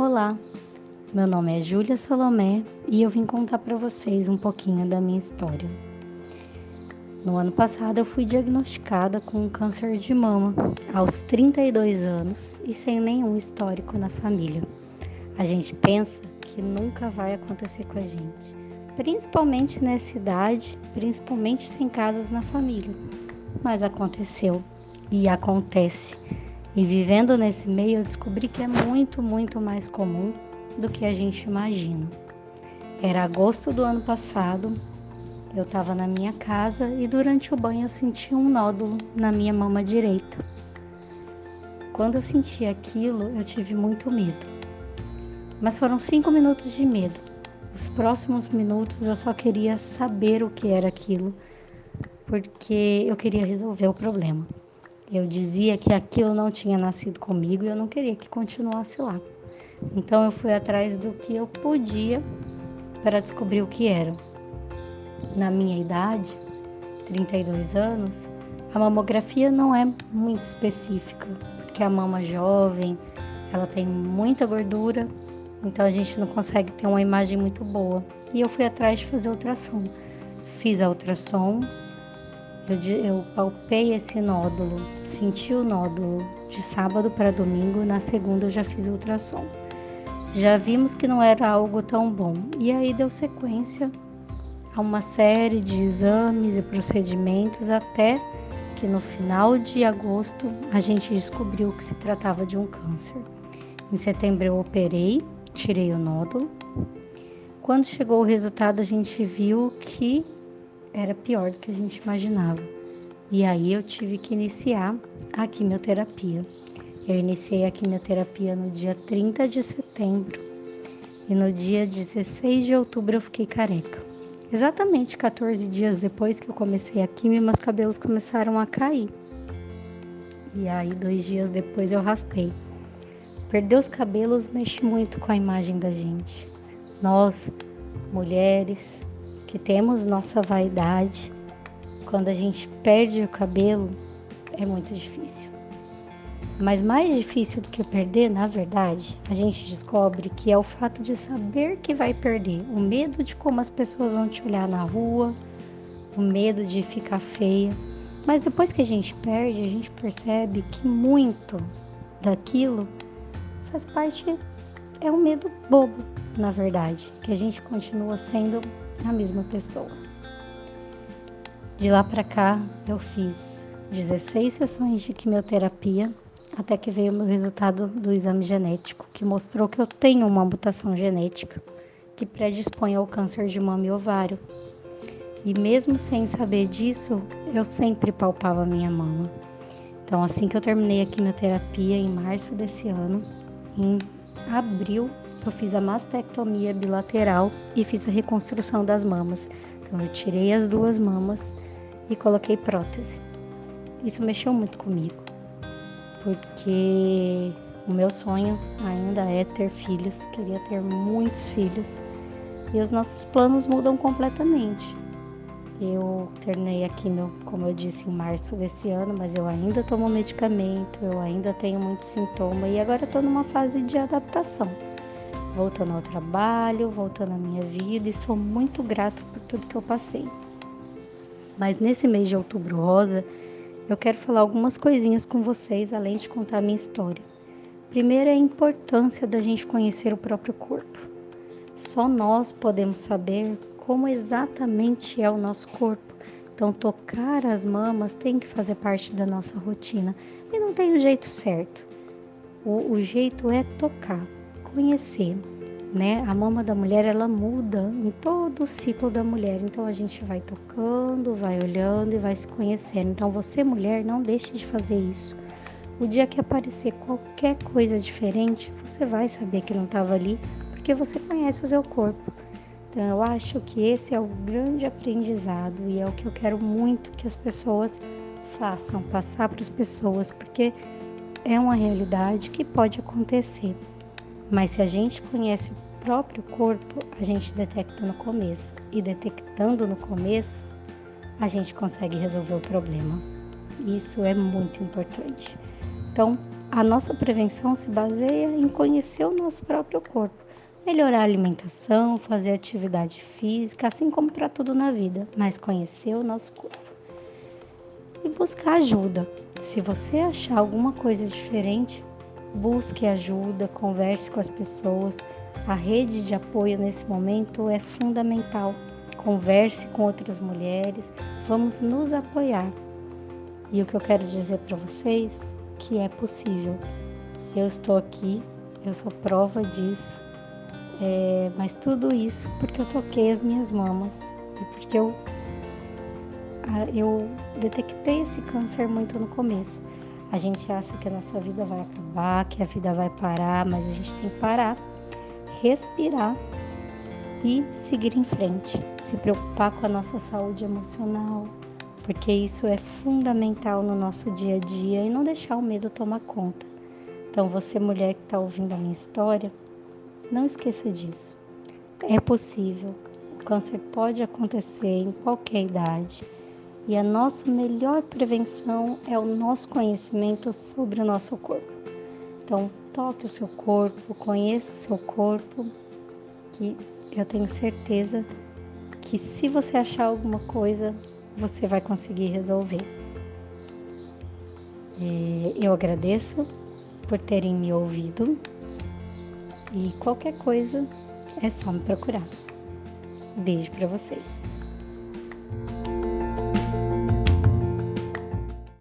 Olá, meu nome é Júlia Salomé e eu vim contar para vocês um pouquinho da minha história. No ano passado eu fui diagnosticada com câncer de mama aos 32 anos e sem nenhum histórico na família. A gente pensa que nunca vai acontecer com a gente, principalmente nessa idade, principalmente sem casas na família. Mas aconteceu e acontece. E vivendo nesse meio, eu descobri que é muito, muito mais comum do que a gente imagina. Era agosto do ano passado, eu estava na minha casa e durante o banho eu senti um nódulo na minha mama direita. Quando eu senti aquilo, eu tive muito medo. Mas foram cinco minutos de medo. Os próximos minutos eu só queria saber o que era aquilo, porque eu queria resolver o problema. Eu dizia que aquilo não tinha nascido comigo e eu não queria que continuasse lá. Então eu fui atrás do que eu podia para descobrir o que era. Na minha idade, 32 anos, a mamografia não é muito específica, porque a mama jovem, ela tem muita gordura, então a gente não consegue ter uma imagem muito boa. E eu fui atrás de fazer ultrassom. Fiz a ultrassom, eu, eu palpei esse nódulo, senti o nódulo de sábado para domingo, na segunda eu já fiz ultrassom. Já vimos que não era algo tão bom, e aí deu sequência a uma série de exames e procedimentos até que no final de agosto a gente descobriu que se tratava de um câncer. Em setembro eu operei, tirei o nódulo. Quando chegou o resultado, a gente viu que era pior do que a gente imaginava. E aí eu tive que iniciar a quimioterapia. Eu iniciei a quimioterapia no dia 30 de setembro e no dia 16 de outubro eu fiquei careca. Exatamente 14 dias depois que eu comecei a quimio, meus cabelos começaram a cair. E aí, dois dias depois, eu raspei. Perder os cabelos mexe muito com a imagem da gente. Nós, mulheres, que temos nossa vaidade, quando a gente perde o cabelo, é muito difícil. Mas mais difícil do que perder, na verdade, a gente descobre que é o fato de saber que vai perder, o medo de como as pessoas vão te olhar na rua, o medo de ficar feia. Mas depois que a gente perde, a gente percebe que muito daquilo faz parte, é um medo bobo, na verdade, que a gente continua sendo a mesma pessoa. De lá para cá, eu fiz 16 sessões de quimioterapia até que veio o meu resultado do exame genético, que mostrou que eu tenho uma mutação genética que predispõe ao câncer de mama e ovário. E mesmo sem saber disso, eu sempre palpava minha mama. Então, assim que eu terminei a quimioterapia em março desse ano, em abril eu fiz a mastectomia bilateral e fiz a reconstrução das mamas. Então eu tirei as duas mamas e coloquei prótese. Isso mexeu muito comigo, porque o meu sonho ainda é ter filhos, queria ter muitos filhos. E os nossos planos mudam completamente. Eu terminei aqui, meu, como eu disse, em março desse ano, mas eu ainda tomo medicamento, eu ainda tenho muito sintoma e agora estou numa fase de adaptação voltando ao trabalho, voltando à minha vida e sou muito grata por tudo que eu passei. Mas nesse mês de outubro rosa, eu quero falar algumas coisinhas com vocês, além de contar a minha história. Primeiro é a importância da gente conhecer o próprio corpo. Só nós podemos saber como exatamente é o nosso corpo. Então, tocar as mamas tem que fazer parte da nossa rotina. E não tem o jeito certo. O, o jeito é tocar conhecer, né? A mama da mulher ela muda em todo o ciclo da mulher. Então a gente vai tocando, vai olhando e vai se conhecendo. Então você mulher não deixe de fazer isso. O dia que aparecer qualquer coisa diferente, você vai saber que não estava ali, porque você conhece o seu corpo. Então eu acho que esse é o grande aprendizado e é o que eu quero muito que as pessoas façam, passar para as pessoas, porque é uma realidade que pode acontecer. Mas se a gente conhece o próprio corpo, a gente detecta no começo. E detectando no começo, a gente consegue resolver o problema. Isso é muito importante. Então, a nossa prevenção se baseia em conhecer o nosso próprio corpo, melhorar a alimentação, fazer atividade física, assim como para tudo na vida, mas conhecer o nosso corpo. E buscar ajuda. Se você achar alguma coisa diferente, busque ajuda, converse com as pessoas. A rede de apoio nesse momento é fundamental. Converse com outras mulheres, vamos nos apoiar. E o que eu quero dizer para vocês que é possível. Eu estou aqui, eu sou prova disso. É, mas tudo isso porque eu toquei as minhas mamas e porque eu eu detectei esse câncer muito no começo. A gente acha que a nossa vida vai acabar, que a vida vai parar, mas a gente tem que parar, respirar e seguir em frente. Se preocupar com a nossa saúde emocional, porque isso é fundamental no nosso dia a dia e não deixar o medo tomar conta. Então, você, mulher que está ouvindo a minha história, não esqueça disso. É possível. O câncer pode acontecer em qualquer idade. E a nossa melhor prevenção é o nosso conhecimento sobre o nosso corpo. Então, toque o seu corpo, conheça o seu corpo, que eu tenho certeza que se você achar alguma coisa, você vai conseguir resolver. É, eu agradeço por terem me ouvido e qualquer coisa é só me procurar. Beijo para vocês.